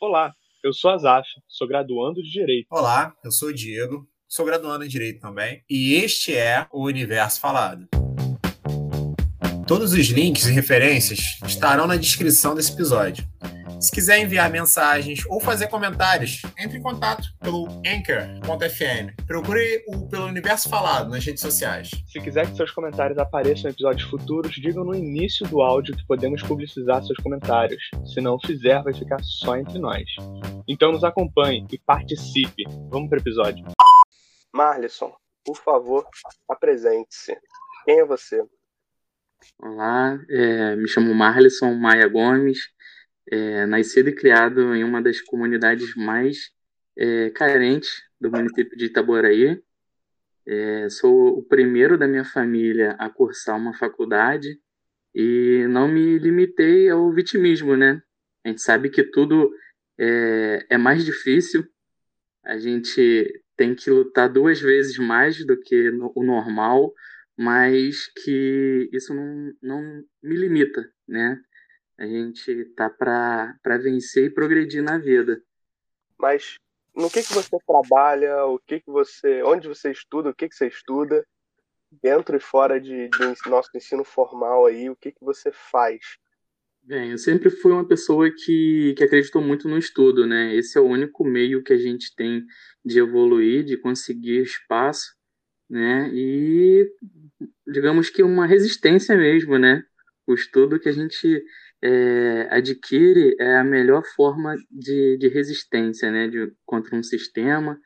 Olá, eu sou Azaf, sou graduando de Direito. Olá, eu sou o Diego, sou graduando em Direito também, e este é o Universo Falado. Todos os links e referências estarão na descrição desse episódio. Se quiser enviar mensagens ou fazer comentários, entre em contato pelo anchor.fm. Procure o pelo Universo Falado nas redes sociais. Se quiser que seus comentários apareçam em episódios futuros, digam no início do áudio que podemos publicizar seus comentários. Se não fizer, vai ficar só entre nós. Então nos acompanhe e participe. Vamos para o episódio. Marlisson, por favor, apresente-se. Quem é você? Olá, é, me chamo Marlisson Maia Gomes, é, nascido e criado em uma das comunidades mais é, carentes do município de Itaboraí. É, sou o primeiro da minha família a cursar uma faculdade e não me limitei ao vitimismo, né? A gente sabe que tudo é, é mais difícil, a gente tem que lutar duas vezes mais do que no, o normal, mas que isso não, não me limita, né? A gente tá para vencer e progredir na vida. Mas no que que você trabalha, o que que você, onde você estuda, o que que você estuda, dentro e fora de, de nosso ensino formal aí, o que que você faz? Bem, eu sempre fui uma pessoa que, que acreditou muito no estudo, né? Esse é o único meio que a gente tem de evoluir, de conseguir espaço, né? E digamos que uma resistência mesmo, né? O estudo que a gente é, adquire é a melhor forma de, de resistência né, de, contra um sistema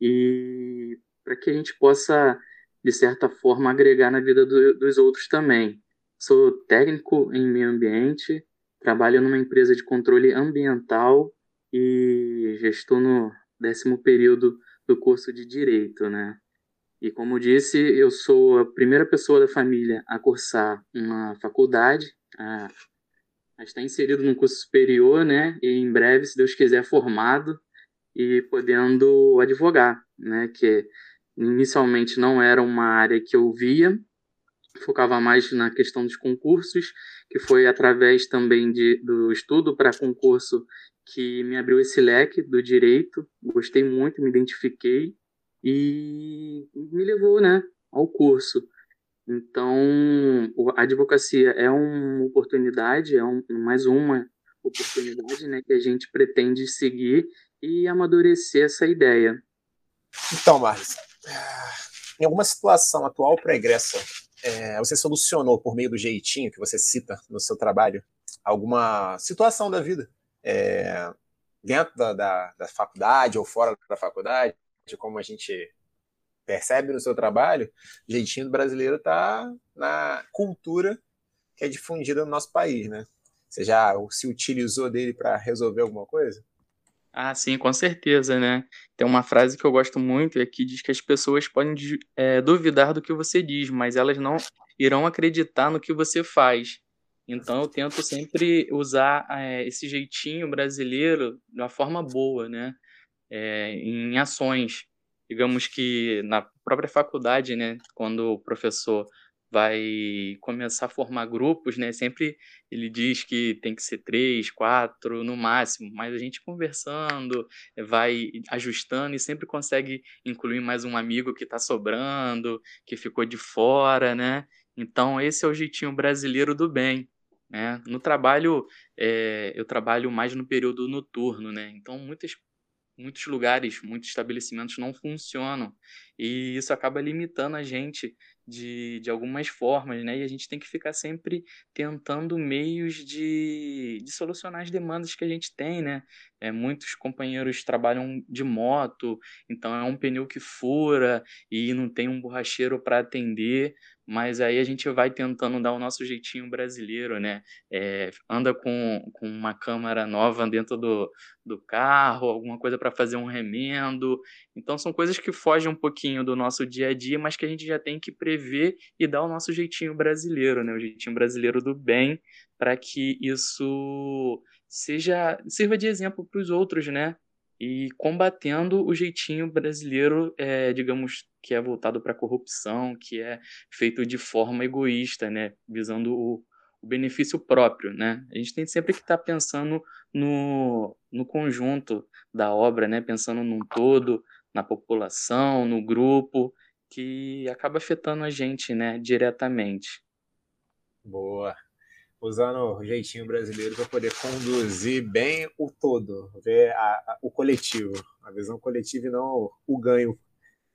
e para que a gente possa, de certa forma, agregar na vida do, dos outros também. Sou técnico em meio ambiente, trabalho numa empresa de controle ambiental e já estou no décimo período do curso de Direito, né? E como disse, eu sou a primeira pessoa da família a cursar uma faculdade, a mas está inserido num curso superior, né? E em breve, se Deus quiser, formado e podendo advogar, né? Que inicialmente não era uma área que eu via, focava mais na questão dos concursos, que foi através também de, do estudo para concurso que me abriu esse leque do direito. Gostei muito, me identifiquei e me levou, né, ao curso. Então, a advocacia é uma oportunidade, é um, mais uma oportunidade né, que a gente pretende seguir e amadurecer essa ideia. Então, Marcos, em alguma situação atual pregressa, é, você solucionou por meio do jeitinho que você cita no seu trabalho alguma situação da vida é, dentro da, da, da faculdade ou fora da faculdade, como a gente percebe no seu trabalho, o jeitinho brasileiro está na cultura que é difundida no nosso país, né? Você já se utilizou dele para resolver alguma coisa? Ah, sim, com certeza, né? Tem uma frase que eu gosto muito é que diz que as pessoas podem é, duvidar do que você diz, mas elas não irão acreditar no que você faz. Então eu tento sempre usar é, esse jeitinho brasileiro de uma forma boa, né? É, em ações digamos que na própria faculdade, né, quando o professor vai começar a formar grupos, né, sempre ele diz que tem que ser três, quatro no máximo, mas a gente conversando, vai ajustando e sempre consegue incluir mais um amigo que está sobrando, que ficou de fora, né? Então esse é o jeitinho brasileiro do bem. Né? No trabalho, é, eu trabalho mais no período noturno, né? Então muitas muitos lugares, muitos estabelecimentos não funcionam. E isso acaba limitando a gente de, de algumas formas, né? E a gente tem que ficar sempre tentando meios de, de solucionar as demandas que a gente tem, né? É, muitos companheiros trabalham de moto, então é um pneu que fura e não tem um borracheiro para atender, mas aí a gente vai tentando dar o nosso jeitinho brasileiro, né? É, anda com, com uma câmera nova dentro do, do carro, alguma coisa para fazer um remendo. Então são coisas que fogem um pouquinho do nosso dia a dia, mas que a gente já tem que prever e dar o nosso jeitinho brasileiro, né? O jeitinho brasileiro do bem, para que isso seja sirva de exemplo para os outros, né? E combatendo o jeitinho brasileiro, é, digamos, que é voltado para a corrupção, que é feito de forma egoísta, né, visando o, o benefício próprio, né? A gente tem sempre que estar tá pensando no, no conjunto da obra, né? Pensando num todo, na população, no grupo, que acaba afetando a gente, né? Diretamente. Boa. Usando o jeitinho brasileiro para poder conduzir bem o todo, ver a, a, o coletivo, a visão coletiva e não o ganho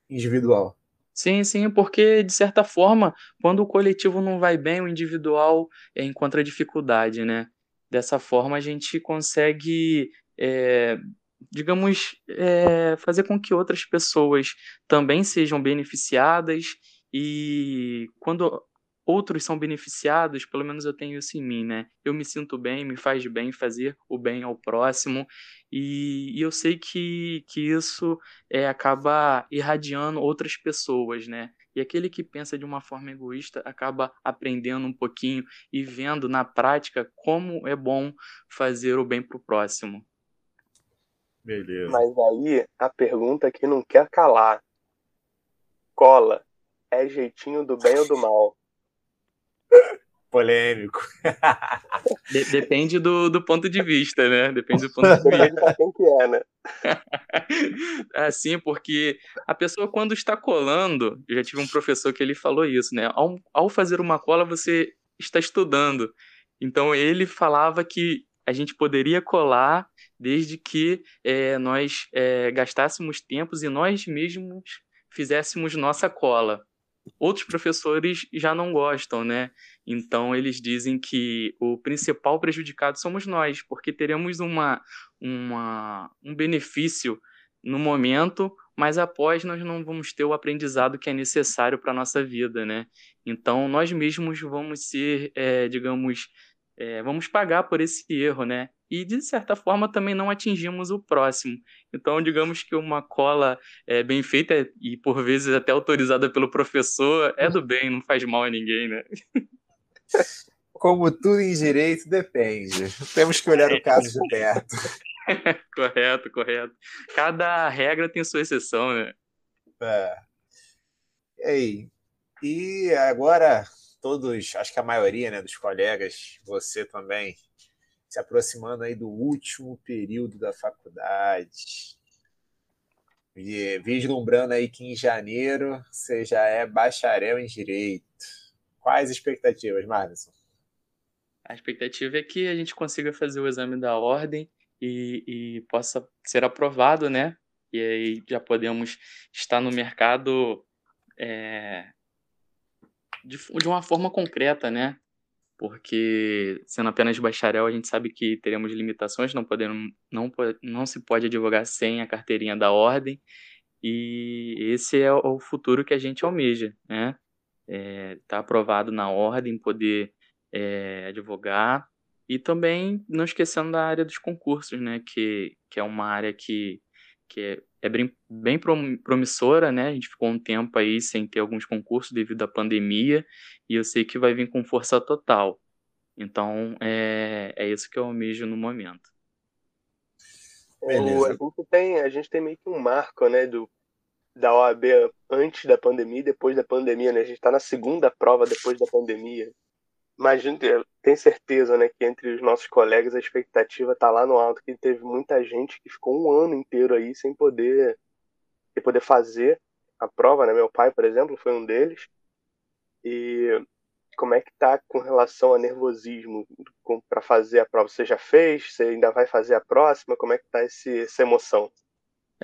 individual. Sim, sim, porque de certa forma, quando o coletivo não vai bem, o individual é, encontra dificuldade, né? Dessa forma, a gente consegue, é, digamos, é, fazer com que outras pessoas também sejam beneficiadas e quando outros são beneficiados, pelo menos eu tenho isso em mim, né? Eu me sinto bem, me faz bem fazer o bem ao próximo, e, e eu sei que, que isso é, acaba irradiando outras pessoas, né? E aquele que pensa de uma forma egoísta acaba aprendendo um pouquinho e vendo na prática como é bom fazer o bem para o próximo. Beleza. Mas aí a pergunta que não quer calar: cola é jeitinho do bem ou do mal? Polêmico. De depende do, do ponto de vista, né? Depende do ponto de vista. quem que é, né? Assim, porque a pessoa quando está colando, eu já tive um professor que ele falou isso, né? Ao, ao fazer uma cola, você está estudando. Então ele falava que a gente poderia colar desde que é, nós é, gastássemos tempos e nós mesmos fizéssemos nossa cola. Outros professores já não gostam, né? Então eles dizem que o principal prejudicado somos nós, porque teremos uma, uma, um benefício no momento, mas após nós não vamos ter o aprendizado que é necessário para a nossa vida, né? Então nós mesmos vamos ser, é, digamos, é, vamos pagar por esse erro, né? E de certa forma também não atingimos o próximo. Então, digamos que uma cola é, bem feita e por vezes até autorizada pelo professor é do bem, não faz mal a ninguém, né? Como tudo em direito, depende. Temos que olhar o caso de perto. correto, correto. Cada regra tem sua exceção, né? É. E aí? E agora todos, acho que a maioria né, dos colegas, você também, se aproximando aí do último período da faculdade. E vislumbrando aí que em janeiro você já é bacharel em Direito. Quais expectativas, Marison? A expectativa é que a gente consiga fazer o exame da ordem e, e possa ser aprovado, né? E aí já podemos estar no mercado é, de, de uma forma concreta, né? Porque sendo apenas bacharel, a gente sabe que teremos limitações, não, podemos, não, não se pode advogar sem a carteirinha da ordem, e esse é o futuro que a gente almeja, né? É, tá aprovado na ordem, poder é, advogar, e também não esquecendo da área dos concursos, né? Que, que é uma área que, que é é bem, bem promissora, né? A gente ficou um tempo aí sem ter alguns concursos devido à pandemia e eu sei que vai vir com força total. Então, é, é isso que eu almejo no momento. O, a, gente tem, a gente tem meio que um marco, né, do, da OAB antes da pandemia e depois da pandemia, né? A gente está na segunda prova depois da pandemia imagino, tenho certeza, né, que entre os nossos colegas a expectativa tá lá no alto, que teve muita gente que ficou um ano inteiro aí sem poder, sem poder fazer a prova, né? Meu pai, por exemplo, foi um deles. E como é que tá com relação a nervosismo para fazer a prova? Você já fez? Você ainda vai fazer a próxima? Como é que tá esse, essa emoção?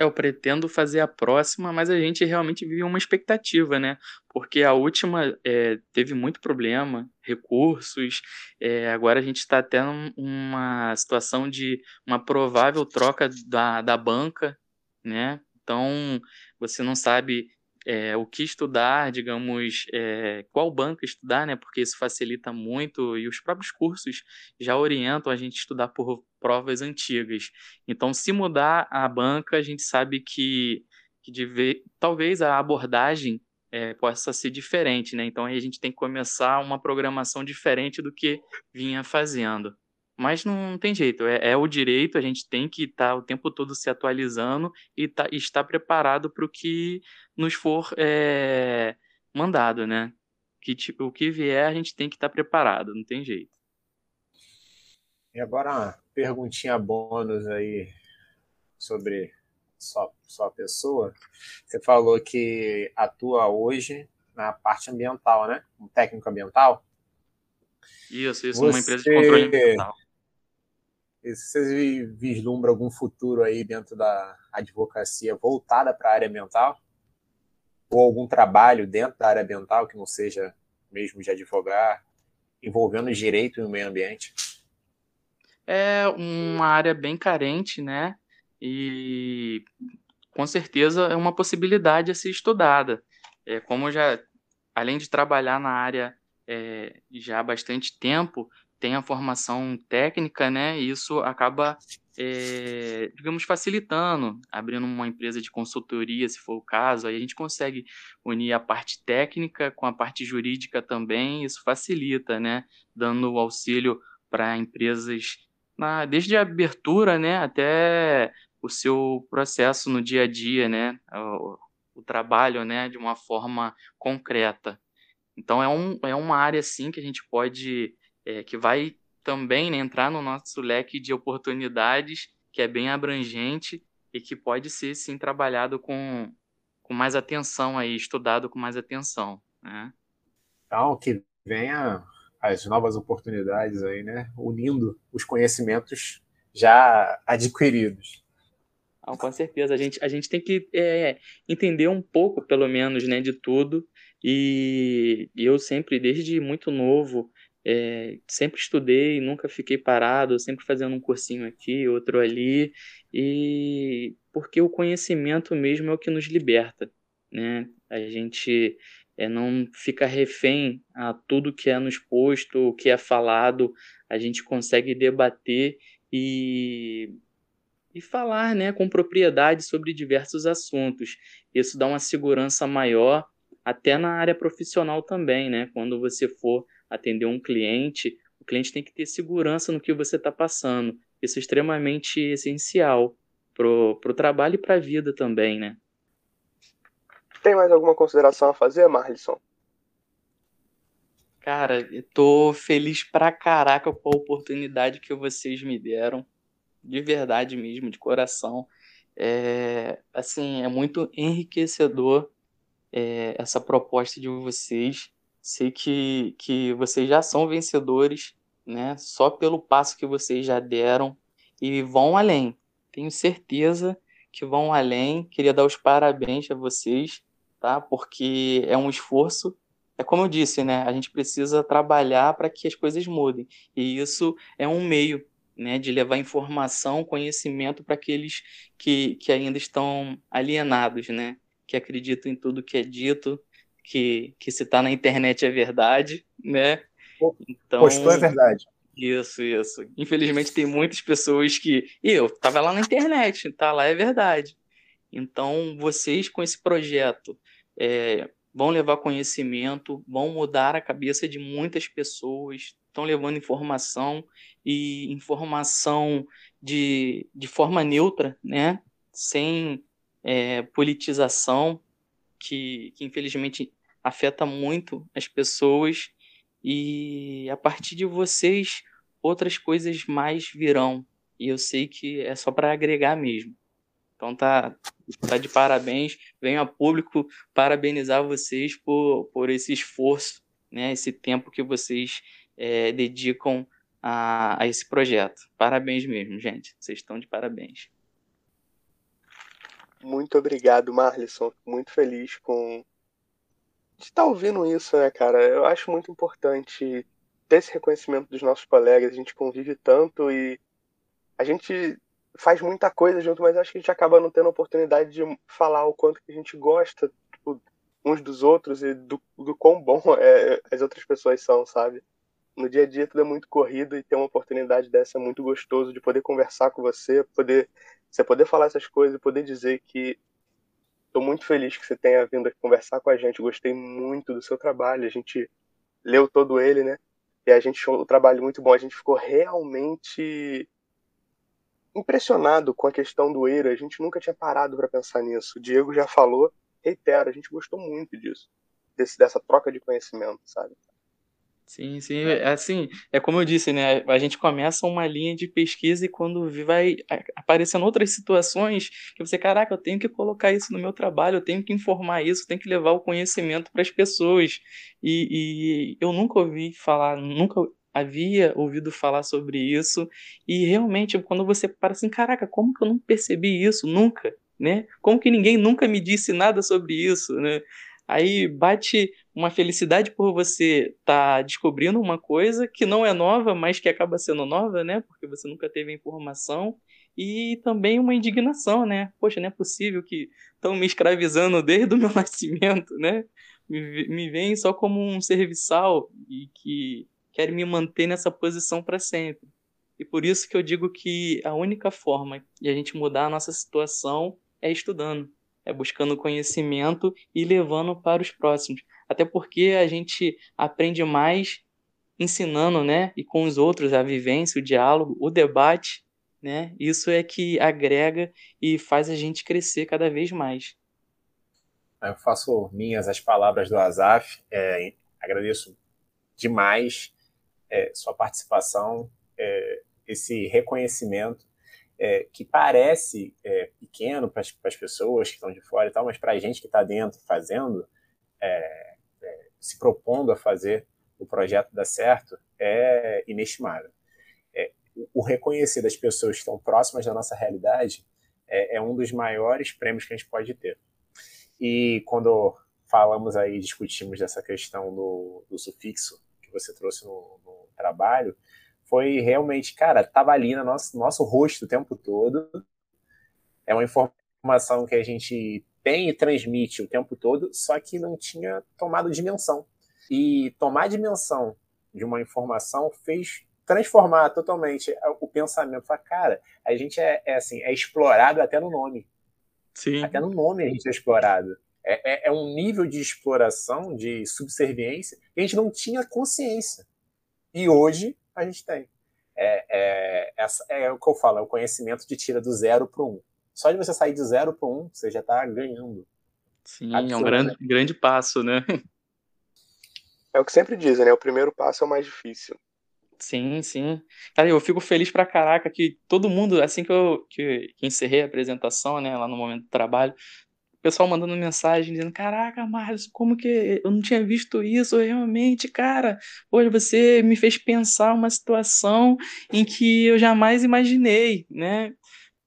Eu pretendo fazer a próxima, mas a gente realmente vive uma expectativa, né? Porque a última é, teve muito problema, recursos, é, agora a gente está até numa situação de uma provável troca da, da banca, né? Então, você não sabe é, o que estudar, digamos, é, qual banco estudar, né? Porque isso facilita muito e os próprios cursos já orientam a gente a estudar por provas antigas. Então, se mudar a banca, a gente sabe que, que talvez a abordagem é, possa ser diferente, né? Então, aí a gente tem que começar uma programação diferente do que vinha fazendo. Mas não tem jeito, é, é o direito, a gente tem que estar tá o tempo todo se atualizando e tá, estar preparado para o que nos for é, mandado, né? que tipo, o que vier a gente tem que estar tá preparado, não tem jeito. E agora uma perguntinha bônus aí sobre sua, sua pessoa. Você falou que atua hoje na parte ambiental, né? Um técnico ambiental. Isso, isso, Você... numa empresa de controle ambiental. Você vislumbra algum futuro aí dentro da advocacia voltada para a área ambiental? Ou algum trabalho dentro da área ambiental que não seja mesmo de advogar, envolvendo direito e o meio ambiente? É uma área bem carente, né? E com certeza é uma possibilidade a ser estudada. É, como já, além de trabalhar na área é, já há bastante tempo, tem a formação técnica, né? E isso acaba, é, digamos, facilitando, abrindo uma empresa de consultoria, se for o caso, aí a gente consegue unir a parte técnica com a parte jurídica também, isso facilita, né? Dando auxílio para empresas, na, desde a abertura, né, até o seu processo no dia a dia, né? O, o trabalho, né, de uma forma concreta. Então é, um, é uma área, sim, que a gente pode é, que vai também né, entrar no nosso leque de oportunidades, que é bem abrangente e que pode ser sim trabalhado com, com mais atenção aí, estudado com mais atenção. Né? Então, que venha as novas oportunidades aí, né? Unindo os conhecimentos já adquiridos. Ah, com certeza, a gente, a gente tem que é, entender um pouco, pelo menos, né, de tudo. E eu sempre, desde muito novo, é, sempre estudei, nunca fiquei parado, sempre fazendo um cursinho aqui, outro ali, e porque o conhecimento mesmo é o que nos liberta, né? A gente é, não fica refém a tudo que é nos posto, o que é falado, a gente consegue debater e, e falar né, com propriedade sobre diversos assuntos. Isso dá uma segurança maior, até na área profissional também, né? Quando você for atender um cliente, o cliente tem que ter segurança no que você está passando. Isso é extremamente essencial para o trabalho e para a vida também, né? Tem mais alguma consideração a fazer, Marlisson? Cara, eu tô feliz pra caraca com a oportunidade que vocês me deram. De verdade mesmo, de coração. É, assim, é muito enriquecedor é, essa proposta de vocês. Sei que, que vocês já são vencedores, né? Só pelo passo que vocês já deram e vão além. Tenho certeza que vão além. Queria dar os parabéns a vocês, tá? Porque é um esforço. É como eu disse, né? A gente precisa trabalhar para que as coisas mudem. E isso é um meio, né? De levar informação, conhecimento para aqueles que, que ainda estão alienados, né? Que acreditam em tudo que é dito, que, que se está na internet é verdade, né? Então, Postou é verdade. Isso, isso. Infelizmente tem muitas pessoas que. Eu tava lá na internet, tá lá é verdade. Então, vocês com esse projeto é, vão levar conhecimento, vão mudar a cabeça de muitas pessoas, estão levando informação e informação de, de forma neutra, né? Sem é, politização, que, que infelizmente afeta muito as pessoas e a partir de vocês outras coisas mais virão e eu sei que é só para agregar mesmo. Então tá, tá de parabéns. Venho a público parabenizar vocês por, por esse esforço, né, esse tempo que vocês é, dedicam a, a esse projeto. Parabéns mesmo, gente. Vocês estão de parabéns. Muito obrigado, Marlisson. Muito feliz com de estar tá ouvindo isso, né, cara? Eu acho muito importante ter esse reconhecimento dos nossos colegas. A gente convive tanto e a gente faz muita coisa junto, mas acho que a gente acaba não tendo a oportunidade de falar o quanto que a gente gosta tipo, uns dos outros e do, do quão bom é, as outras pessoas são, sabe? No dia a dia tudo é muito corrido e ter uma oportunidade dessa é muito gostoso de poder conversar com você, poder você poder falar essas coisas, poder dizer que Estou muito feliz que você tenha vindo aqui conversar com a gente. Gostei muito do seu trabalho. A gente leu todo ele, né? E a gente achou o trabalho muito bom. A gente ficou realmente impressionado com a questão do Eira. A gente nunca tinha parado para pensar nisso. O Diego já falou, reitero, a gente gostou muito disso. desse, dessa troca de conhecimento, sabe? Sim, sim, é assim, é como eu disse, né? A gente começa uma linha de pesquisa e quando vai aparecendo outras situações que você, caraca, eu tenho que colocar isso no meu trabalho, eu tenho que informar isso, tenho que levar o conhecimento para as pessoas. E, e eu nunca ouvi falar, nunca havia ouvido falar sobre isso e realmente quando você para assim, caraca, como que eu não percebi isso nunca, né? Como que ninguém nunca me disse nada sobre isso, né? Aí bate uma felicidade por você estar tá descobrindo uma coisa que não é nova, mas que acaba sendo nova, né? Porque você nunca teve a informação. E também uma indignação, né? Poxa, não é possível que estão me escravizando desde o meu nascimento, né? Me, me veem só como um serviçal e que querem me manter nessa posição para sempre. E por isso que eu digo que a única forma de a gente mudar a nossa situação é estudando é buscando conhecimento e levando para os próximos. Até porque a gente aprende mais ensinando, né, e com os outros a vivência, o diálogo, o debate, né? Isso é que agrega e faz a gente crescer cada vez mais. Eu faço minhas as palavras do Azaf, é, agradeço demais é, sua participação, é, esse reconhecimento é, que parece é, pequeno para as pessoas que estão de fora e tal, mas para a gente que está dentro fazendo, é, é, se propondo a fazer o projeto dar certo, é inestimável. É, o reconhecer das pessoas que estão próximas da nossa realidade é, é, um dos maiores prêmios que a gente pode ter. E quando falamos aí, discutimos dessa questão do, do sufixo que você trouxe no, no trabalho, foi realmente, cara, tava ali no nosso, nosso rosto o tempo todo. É uma informação que a gente tem e transmite o tempo todo, só que não tinha tomado dimensão. E tomar dimensão de uma informação fez transformar totalmente o pensamento. Falar, cara, a gente é, é, assim, é explorado até no nome. Sim. Até no nome a gente é explorado. É, é, é um nível de exploração, de subserviência, que a gente não tinha consciência. E hoje a gente tem. É, é, essa, é o que eu falo, é o conhecimento de tira do zero para um. Só de você sair de zero para um, você já está ganhando. Sim, é um grande, grande passo, né? É o que sempre dizem, né? O primeiro passo é o mais difícil. Sim, sim. Cara, eu fico feliz pra caraca que todo mundo, assim que eu que, que encerrei a apresentação, né, lá no momento do trabalho, pessoal mandando mensagem dizendo: Caraca, Marlos, como que eu não tinha visto isso realmente, cara? Hoje você me fez pensar uma situação em que eu jamais imaginei, né?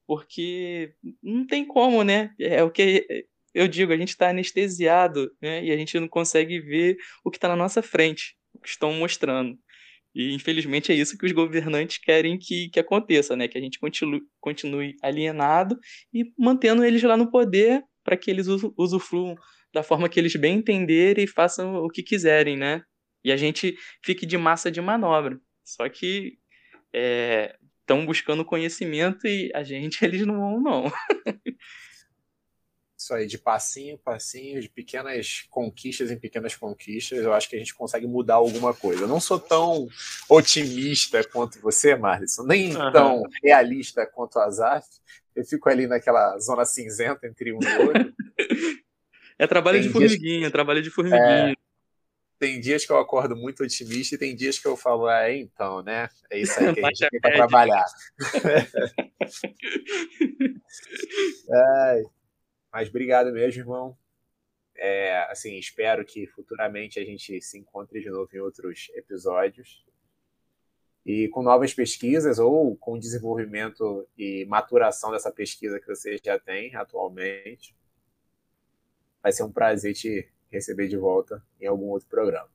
Porque não tem como, né? É o que eu digo, a gente está anestesiado, né? E a gente não consegue ver o que está na nossa frente, o que estão mostrando. E infelizmente é isso que os governantes querem que, que aconteça, né? Que a gente continue, continue alienado e mantendo eles lá no poder para que eles usufruam da forma que eles bem entenderem e façam o que quiserem, né? E a gente fique de massa de manobra. Só que estão é, buscando conhecimento e a gente, eles não vão, não. Isso aí, de passinho, passinho, de pequenas conquistas em pequenas conquistas, eu acho que a gente consegue mudar alguma coisa. Eu não sou tão otimista quanto você, Marlison, nem uhum. tão realista quanto a Azaf, eu fico ali naquela zona cinzenta entre um e outro. É trabalho tem de formiguinha, dias... trabalho de formiguinha. É, tem dias que eu acordo muito otimista e tem dias que eu falo, é, então, né? É isso aí que a gente tem para trabalhar. é, mas obrigado mesmo, irmão. É, assim, espero que futuramente a gente se encontre de novo em outros episódios e com novas pesquisas ou com desenvolvimento e maturação dessa pesquisa que você já tem atualmente. Vai ser um prazer te receber de volta em algum outro programa.